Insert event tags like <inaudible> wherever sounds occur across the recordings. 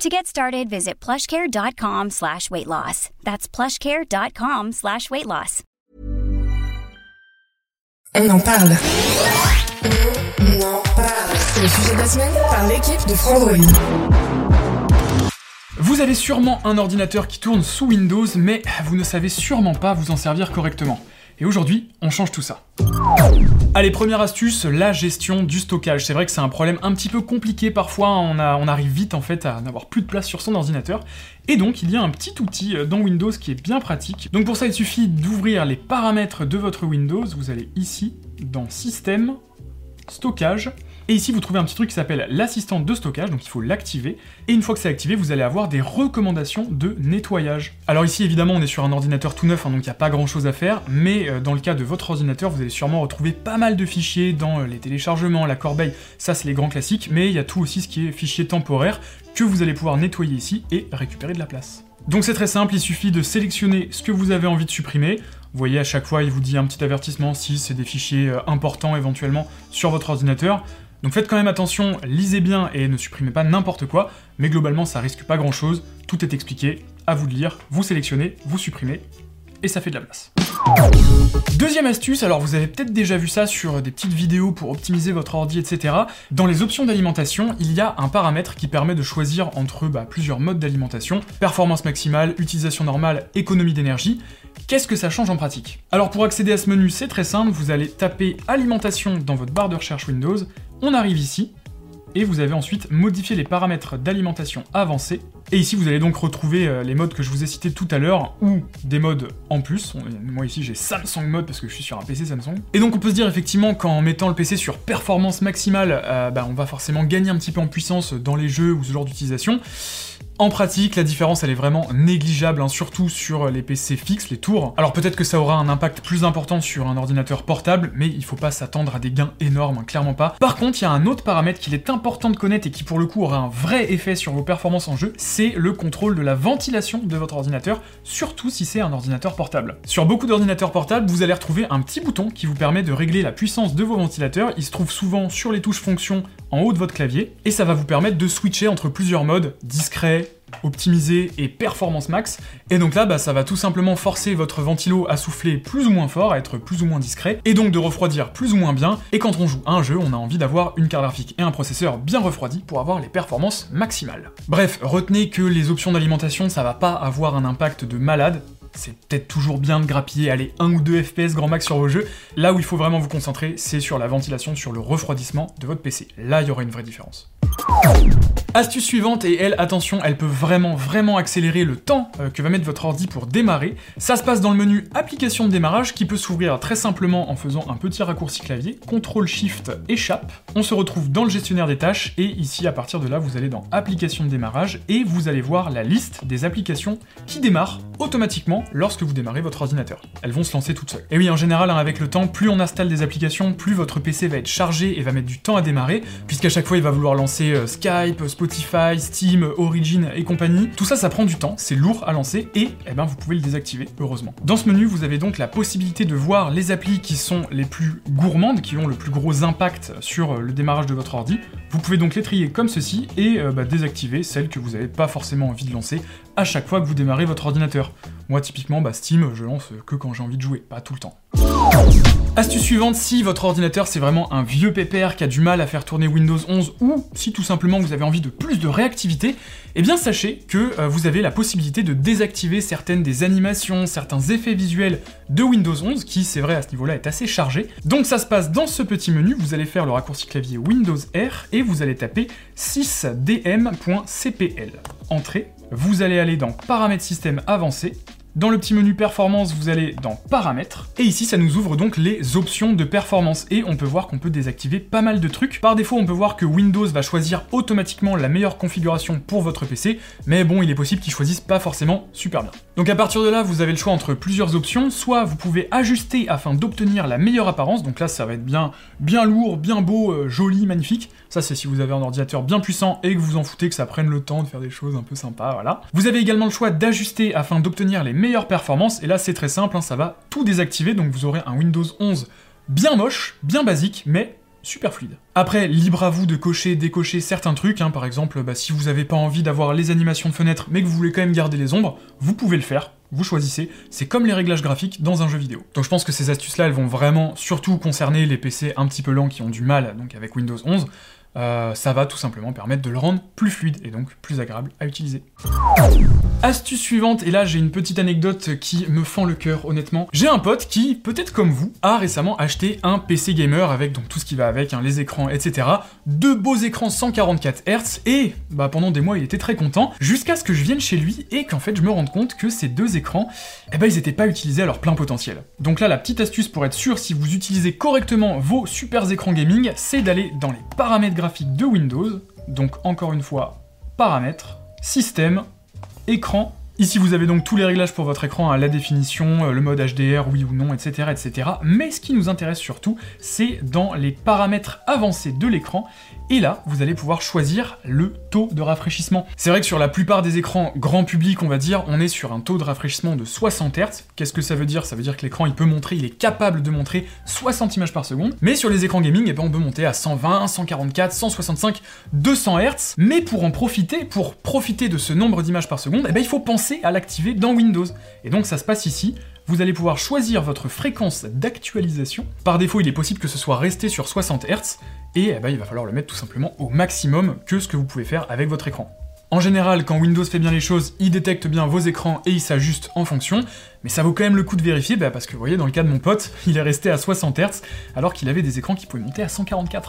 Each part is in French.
To get started, visit plushcare.com slash weight loss. That's plushcare.com slash weight loss. On en parle. On en parle. C'est le sujet de la semaine par l'équipe de Frandroid. Vous avez sûrement un ordinateur qui tourne sous Windows, mais vous ne savez sûrement pas vous en servir correctement. Et aujourd'hui, on change tout ça. Allez, première astuce, la gestion du stockage. C'est vrai que c'est un problème un petit peu compliqué parfois, on, on arrive vite en fait à n'avoir plus de place sur son ordinateur. Et donc il y a un petit outil dans Windows qui est bien pratique. Donc pour ça il suffit d'ouvrir les paramètres de votre Windows, vous allez ici dans Système, Stockage, et ici, vous trouvez un petit truc qui s'appelle l'assistant de stockage, donc il faut l'activer. Et une fois que c'est activé, vous allez avoir des recommandations de nettoyage. Alors ici, évidemment, on est sur un ordinateur tout neuf, hein, donc il n'y a pas grand chose à faire, mais euh, dans le cas de votre ordinateur, vous allez sûrement retrouver pas mal de fichiers dans euh, les téléchargements, la corbeille, ça c'est les grands classiques, mais il y a tout aussi ce qui est fichier temporaire que vous allez pouvoir nettoyer ici et récupérer de la place. Donc c'est très simple, il suffit de sélectionner ce que vous avez envie de supprimer. Vous voyez, à chaque fois, il vous dit un petit avertissement si c'est des fichiers euh, importants éventuellement sur votre ordinateur. Donc faites quand même attention, lisez bien et ne supprimez pas n'importe quoi, mais globalement ça risque pas grand chose, tout est expliqué, à vous de lire, vous sélectionnez, vous supprimez, et ça fait de la place. Deuxième astuce, alors vous avez peut-être déjà vu ça sur des petites vidéos pour optimiser votre ordi, etc. Dans les options d'alimentation, il y a un paramètre qui permet de choisir entre bah, plusieurs modes d'alimentation, performance maximale, utilisation normale, économie d'énergie. Qu'est-ce que ça change en pratique? Alors pour accéder à ce menu, c'est très simple, vous allez taper alimentation dans votre barre de recherche Windows, on arrive ici, et vous avez ensuite modifié les paramètres d'alimentation avancés. Et ici, vous allez donc retrouver euh, les modes que je vous ai cités tout à l'heure, ou des modes en plus. Moi ici, j'ai Samsung mode parce que je suis sur un PC Samsung. Et donc, on peut se dire effectivement qu'en mettant le PC sur performance maximale, euh, bah, on va forcément gagner un petit peu en puissance dans les jeux ou ce genre d'utilisation. En pratique, la différence elle est vraiment négligeable, hein, surtout sur les PC fixes, les tours. Alors peut-être que ça aura un impact plus important sur un ordinateur portable, mais il faut pas s'attendre à des gains énormes, hein, clairement pas. Par contre, il y a un autre paramètre qu'il est important de connaître et qui pour le coup aura un vrai effet sur vos performances en jeu, c'est le contrôle de la ventilation de votre ordinateur, surtout si c'est un ordinateur portable. Sur beaucoup d'ordinateurs portables, vous allez retrouver un petit bouton qui vous permet de régler la puissance de vos ventilateurs, il se trouve souvent sur les touches fonction en haut de votre clavier, et ça va vous permettre de switcher entre plusieurs modes, discret, optimisé et performance max. Et donc là, bah, ça va tout simplement forcer votre ventilo à souffler plus ou moins fort, à être plus ou moins discret, et donc de refroidir plus ou moins bien. Et quand on joue à un jeu, on a envie d'avoir une carte graphique et un processeur bien refroidi pour avoir les performances maximales. Bref, retenez que les options d'alimentation, ça va pas avoir un impact de malade, c'est peut-être toujours bien de grappiller, allez, 1 ou 2 FPS grand max sur vos jeux. Là où il faut vraiment vous concentrer, c'est sur la ventilation, sur le refroidissement de votre PC. Là, il y aura une vraie différence. Astuce suivante, et elle, attention, elle peut vraiment, vraiment accélérer le temps euh, que va mettre votre ordi pour démarrer. Ça se passe dans le menu Application de démarrage qui peut s'ouvrir très simplement en faisant un petit raccourci clavier, CTRL SHIFT échappe. On se retrouve dans le gestionnaire des tâches, et ici, à partir de là, vous allez dans Application de démarrage, et vous allez voir la liste des applications qui démarrent automatiquement lorsque vous démarrez votre ordinateur. Elles vont se lancer toutes seules. Et oui, en général, hein, avec le temps, plus on installe des applications, plus votre PC va être chargé et va mettre du temps à démarrer, puisqu'à chaque fois, il va vouloir lancer euh, Skype, Spotify, Steam, Origin et compagnie. Tout ça, ça prend du temps, c'est lourd à lancer et eh ben, vous pouvez le désactiver, heureusement. Dans ce menu, vous avez donc la possibilité de voir les applis qui sont les plus gourmandes, qui ont le plus gros impact sur le démarrage de votre ordi. Vous pouvez donc les trier comme ceci et euh, bah, désactiver celles que vous n'avez pas forcément envie de lancer à chaque fois que vous démarrez votre ordinateur. Moi, typiquement, bah, Steam, je lance que quand j'ai envie de jouer, pas tout le temps. Astuce suivante, si votre ordinateur c'est vraiment un vieux pépère qui a du mal à faire tourner Windows 11 ou si tout simplement vous avez envie de plus de réactivité, eh bien sachez que euh, vous avez la possibilité de désactiver certaines des animations, certains effets visuels de Windows 11 qui c'est vrai à ce niveau-là est assez chargé. Donc ça se passe dans ce petit menu, vous allez faire le raccourci clavier Windows R et vous allez taper 6dm.cpl. Entrée, vous allez aller dans Paramètres système avancé Dans le petit menu performance, vous allez dans paramètres, et ici ça nous ouvre donc les options de performance, et on peut voir qu'on peut désactiver pas mal de trucs. Par défaut, on peut voir que Windows va choisir automatiquement la meilleure configuration pour votre PC, mais bon, il est possible qu'il choisisse pas forcément super bien. Donc à partir de là, vous avez le choix entre plusieurs options, soit vous pouvez ajuster afin d'obtenir la meilleure apparence, donc là ça va être bien, bien lourd, bien beau, euh, joli, magnifique. Ça c'est si vous avez un ordinateur bien puissant et que vous en foutez que ça prenne le temps de faire des choses un peu sympas, voilà. Vous avez également le choix d'ajuster afin d'obtenir les meilleures performances, et là c'est très simple, hein, ça va tout désactiver, donc vous aurez un Windows 11 bien moche, bien basique, mais super fluide. Après, libre à vous de cocher, décocher certains trucs, hein, par exemple, bah, si vous n'avez pas envie d'avoir les animations de fenêtres, mais que vous voulez quand même garder les ombres, vous pouvez le faire, vous choisissez, c'est comme les réglages graphiques dans un jeu vidéo. Donc je pense que ces astuces-là, elles vont vraiment surtout concerner les PC un petit peu lents qui ont du mal donc avec Windows 11, euh, ça va tout simplement permettre de le rendre plus fluide et donc plus agréable à utiliser. Astuce suivante, et là j'ai une petite anecdote qui me fend le cœur honnêtement. J'ai un pote qui, peut-être comme vous, a récemment acheté un PC gamer avec donc tout ce qui va avec, hein, les écrans, etc. Deux beaux écrans 144 Hz et bah pendant des mois il était très content jusqu'à ce que je vienne chez lui et qu'en fait je me rende compte que ces deux écrans, eh ben ils étaient pas utilisés à leur plein potentiel. Donc là la petite astuce pour être sûr si vous utilisez correctement vos super écrans gaming, c'est d'aller dans les paramètres graphiques de Windows, donc encore une fois paramètres, système, écran. Ici, vous avez donc tous les réglages pour votre écran, à la définition, euh, le mode HDR, oui ou non, etc., etc. Mais ce qui nous intéresse surtout, c'est dans les paramètres avancés de l'écran. Et là, vous allez pouvoir choisir le taux de rafraîchissement. C'est vrai que sur la plupart des écrans grand public, on va dire, on est sur un taux de rafraîchissement de 60 Hz. Qu'est-ce que ça veut dire? Ça veut dire que l'écran, il peut montrer, il est capable de montrer 60 images par seconde. Mais sur les écrans gaming, eh ben, on peut monter à 120, 144, 165, 200 Hz. Mais pour en profiter, pour profiter de ce nombre d'images par seconde, eh ben, il faut penser à l'activer dans Windows. Et donc ça se passe ici vous allez pouvoir choisir votre fréquence d'actualisation. Par défaut, il est possible que ce soit resté sur 60 Hz, et eh ben, il va falloir le mettre tout simplement au maximum que ce que vous pouvez faire avec votre écran. En général, quand Windows fait bien les choses, il détecte bien vos écrans et il s'ajuste en fonction, mais ça vaut quand même le coup de vérifier, bah, parce que vous voyez, dans le cas de mon pote, <laughs> il est resté à 60 Hz, alors qu'il avait des écrans qui pouvaient monter à 144.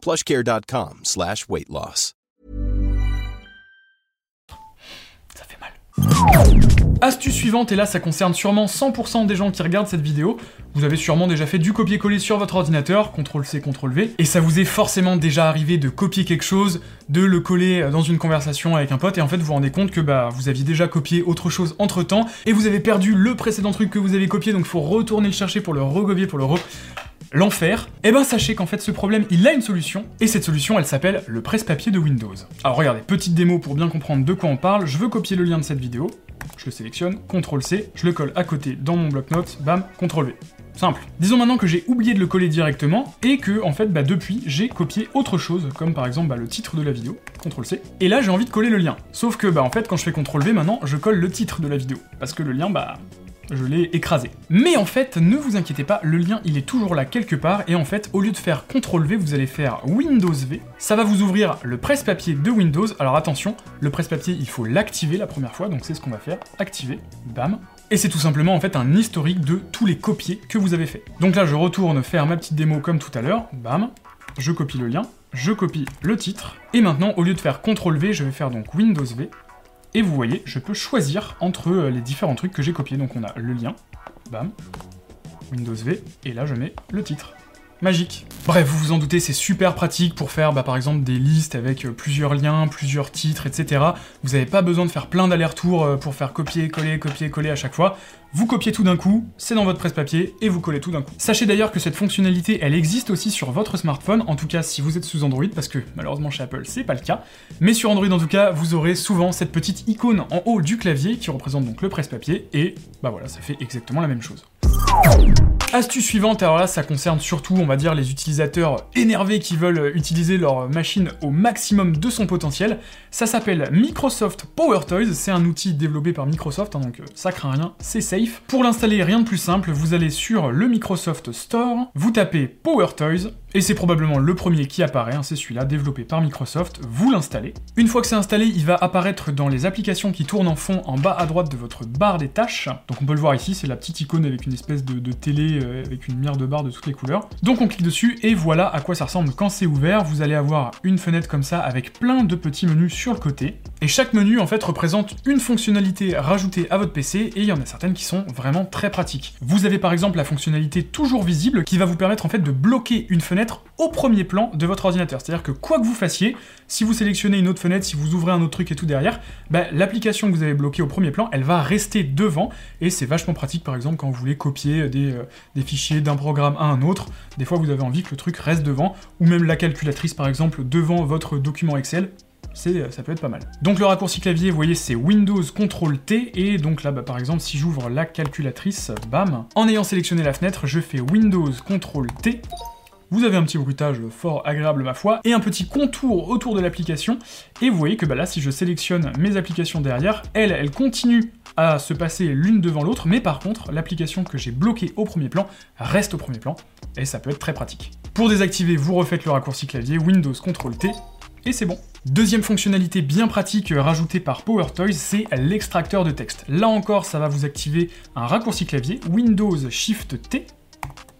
plushcare.com slash weight loss. Ça fait mal. Astuce suivante, et là ça concerne sûrement 100% des gens qui regardent cette vidéo, vous avez sûrement déjà fait du copier-coller sur votre ordinateur, CTRL-C, CTRL-V, et ça vous est forcément déjà arrivé de copier quelque chose, de le coller dans une conversation avec un pote, et en fait vous vous rendez compte que bah vous aviez déjà copié autre chose entre-temps, et vous avez perdu le précédent truc que vous avez copié, donc il faut retourner le chercher pour le recopier, pour le re l'enfer, eh ben sachez qu'en fait ce problème, il a une solution, et cette solution, elle s'appelle le presse-papier de Windows. Alors regardez, petite démo pour bien comprendre de quoi on parle, je veux copier le lien de cette vidéo, je le sélectionne, CTRL-C, je le colle à côté dans mon bloc-notes, bam, CTRL-V. Simple. Disons maintenant que j'ai oublié de le coller directement et que, en fait, bah, depuis, j'ai copié autre chose, comme par exemple bah, le titre de la vidéo, CTRL-C, et là j'ai envie de coller le lien. Sauf que, bah, en fait, quand je fais CTRL-V, maintenant, je colle le titre de la vidéo, parce que le lien, bah, je l'ai écrasé. Mais en fait, ne vous inquiétez pas, le lien il est toujours là quelque part, et en fait, au lieu de faire CTRL V, vous allez faire Windows V. Ça va vous ouvrir le presse-papier de Windows. Alors attention, le presse-papier, il faut l'activer la première fois, donc c'est ce qu'on va faire, activer, bam. Et c'est tout simplement en fait un historique de tous les copiés que vous avez fait. Donc là, je retourne faire ma petite démo comme tout à l'heure, bam, je copie le lien, je copie le titre, et maintenant, au lieu de faire CTRL V, je vais faire donc Windows V, et vous voyez, je peux choisir entre euh, les différents trucs que j'ai copiés. Donc on a le lien, bam, Windows V, et là je mets le titre. Magique. Bref, vous vous en doutez, c'est super pratique pour faire bah, par exemple des listes avec euh, plusieurs liens, plusieurs titres, etc. Vous n'avez pas besoin de faire plein d'allers-retours euh, pour faire copier-coller, copier-coller à chaque fois. Vous copiez tout d'un coup, c'est dans votre presse-papier, et vous collez tout d'un coup. Sachez d'ailleurs que cette fonctionnalité, elle existe aussi sur votre smartphone, en tout cas si vous êtes sous Android, parce que malheureusement chez Apple c'est pas le cas. Mais sur Android en tout cas, vous aurez souvent cette petite icône en haut du clavier qui représente donc le presse-papier, et bah voilà, ça fait exactement la même chose. Astuce suivante, alors là ça concerne surtout on va dire les utilisateurs énervés qui veulent utiliser leur machine au maximum de son potentiel. Ça s'appelle Microsoft Power Toys, c'est un outil développé par Microsoft, hein, donc euh, ça craint rien, c'est safe. Pour l'installer, rien de plus simple, vous allez sur le Microsoft Store, vous tapez Power Toys, et c'est probablement le premier qui apparaît, hein, c'est celui-là, développé par Microsoft, vous l'installez. Une fois que c'est installé, il va apparaître dans les applications qui tournent en fond en bas à droite de votre barre des tâches. Donc on peut le voir ici, c'est la petite icône avec une espèce de, télé euh, avec une lumière de barre de toutes les couleurs. Donc on clique dessus et voilà à quoi ça ressemble quand c'est ouvert. Vous allez avoir une fenêtre comme ça avec plein de petits menus sur le côté. Et chaque menu en fait représente une fonctionnalité rajoutée à votre PC et il y en a certaines qui sont vraiment très pratiques. Vous avez par exemple la fonctionnalité toujours visible qui va vous permettre en fait de bloquer une fenêtre au premier plan de votre ordinateur. C'est-à-dire que quoi que vous fassiez, si vous sélectionnez une autre fenêtre, si vous ouvrez un autre truc et tout derrière, bah, l'application que vous avez bloquée au premier plan, elle va rester devant, et c'est vachement pratique par exemple quand vous voulez copier des, euh, des fichiers d'un programme à un autre, des fois vous avez envie que le truc reste devant, ou même la calculatrice par exemple devant votre document Excel, ça peut être pas mal. Donc le raccourci clavier, vous voyez, c'est Windows CTRL T, et donc là, bah, par exemple, si j'ouvre la calculatrice, bam, en ayant sélectionné la fenêtre, je fais Windows CTRL T, vous avez un petit bruitage fort agréable ma foi, et un petit contour autour de l'application, et vous voyez que bah là, si je sélectionne mes applications derrière, elles, elles continuent à se passer l'une devant l'autre, mais par contre, l'application que j'ai bloquée au premier plan reste au premier plan, et ça peut être très pratique. Pour désactiver, vous refaites le raccourci clavier Windows CTRL T, et c'est bon. Deuxième fonctionnalité bien pratique rajoutée par PowerToys, c'est l'extracteur de texte. Là encore, ça va vous activer un raccourci clavier Windows Shift T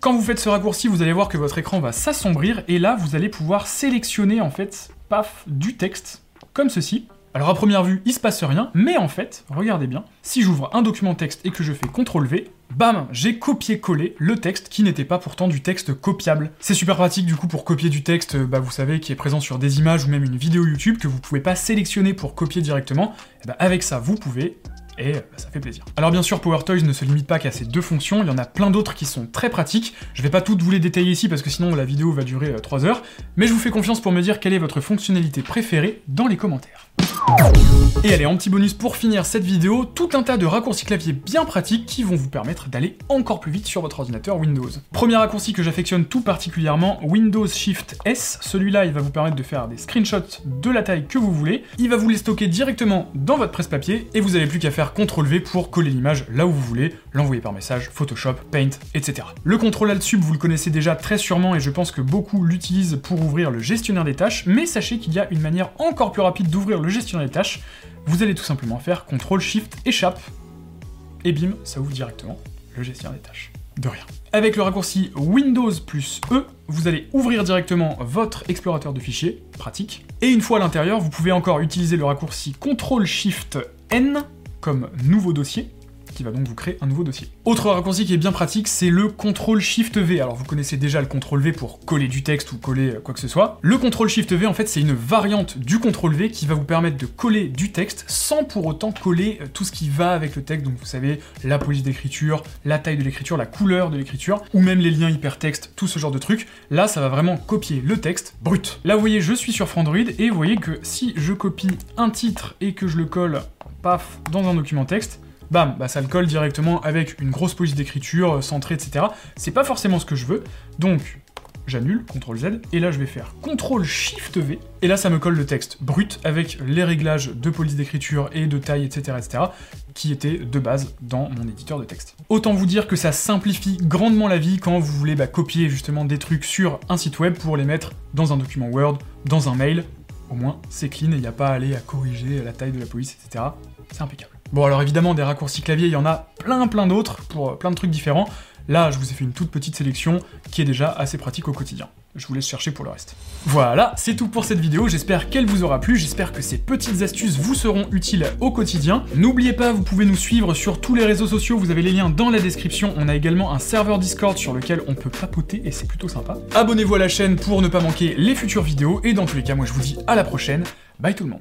quand vous faites ce raccourci, vous allez voir que votre écran va s'assombrir et là, vous allez pouvoir sélectionner en fait, paf, du texte, comme ceci. Alors à première vue, il se passe rien, mais en fait, regardez bien, si j'ouvre un document texte et que je fais CTRL V, bam, j'ai copié-collé le texte qui n'était pas pourtant du texte copiable. C'est super pratique du coup pour copier du texte, bah vous savez, qui est présent sur des images ou même une vidéo YouTube que vous pouvez pas sélectionner pour copier directement. Et bah avec ça, vous pouvez et bah, ça fait plaisir. Alors bien sûr, PowerToys ne se limite pas qu'à ces deux fonctions, il y en a plein d'autres qui sont très pratiques. Je vais pas toutes vous les détailler ici parce que sinon la vidéo va durer 3 euh, heures, mais je vous fais confiance pour me dire quelle est votre fonctionnalité préférée dans les commentaires. Et allez, en petit bonus pour finir cette vidéo, tout un tas de raccourcis clavier bien pratiques qui vont vous permettre d'aller encore plus vite sur votre ordinateur Windows. Premier raccourci que j'affectionne tout particulièrement, Windows Shift S. Celui-là, il va vous permettre de faire des screenshots de la taille que vous voulez. Il va vous les stocker directement dans votre presse-papier et vous n'avez plus qu'à faire CTRL V pour coller l'image là où vous voulez, l'envoyer par message, Photoshop, Paint, etc. Le contrôle Alt Sub, vous le connaissez déjà très sûrement et je pense que beaucoup l'utilisent pour ouvrir le gestionnaire des tâches, mais sachez qu'il y a une manière encore plus rapide d'ouvrir le gestionnaire des tâches vous allez tout simplement faire CTRL SHIFT échappe, et bim, ça ouvre directement le gestionnaire des tâches. De rien. Avec le raccourci Windows plus E, vous allez ouvrir directement votre explorateur de fichiers, pratique. Et une fois à l'intérieur, vous pouvez encore utiliser le raccourci CTRL SHIFT N comme nouveau dossier, qui va donc vous créer un nouveau dossier. Autre raccourci qui est bien pratique, c'est le CTRL SHIFT V. Alors vous connaissez déjà le CTRL V pour coller du texte ou coller quoi que ce soit. Le CTRL SHIFT V, en fait, c'est une variante du CTRL V qui va vous permettre de coller du texte sans pour autant coller euh, tout ce qui va avec le texte. Donc vous savez, la police d'écriture, la taille de l'écriture, la couleur de l'écriture, ou même les liens hypertexte, tout ce genre de trucs. Là, ça va vraiment copier le texte brut. Là, vous voyez, je suis sur Frandroid et vous voyez que si je copie un titre et que je le colle, paf, dans un document texte, bam, bah ça le colle directement avec une grosse police d'écriture, euh, centrée, etc. C'est pas forcément ce que je veux, donc j'annule, CTRL Z, et là je vais faire CTRL SHIFT V, et là ça me colle le texte brut avec les réglages de police d'écriture et de taille, etc., etc., qui étaient de base dans mon éditeur de texte. Autant vous dire que ça simplifie grandement la vie quand vous voulez bah, copier justement des trucs sur un site web pour les mettre dans un document Word, dans un mail, au moins c'est clean il n'y a pas à aller à corriger la taille de la police, etc. C'est impeccable. Bon alors évidemment des raccourcis clavier, il y en a plein plein d'autres pour plein de trucs différents. Là, je vous ai fait une toute petite sélection qui est déjà assez pratique au quotidien. Je vous laisse chercher pour le reste. Voilà, c'est tout pour cette vidéo, j'espère qu'elle vous aura plu, j'espère que ces petites astuces vous seront utiles au quotidien. N'oubliez pas, vous pouvez nous suivre sur tous les réseaux sociaux, vous avez les liens dans la description, on a également un serveur Discord sur lequel on peut papoter et c'est plutôt sympa. Abonnez-vous à la chaîne pour ne pas manquer les futures vidéos, et dans tous les cas, moi je vous dis à la prochaine, bye tout le monde.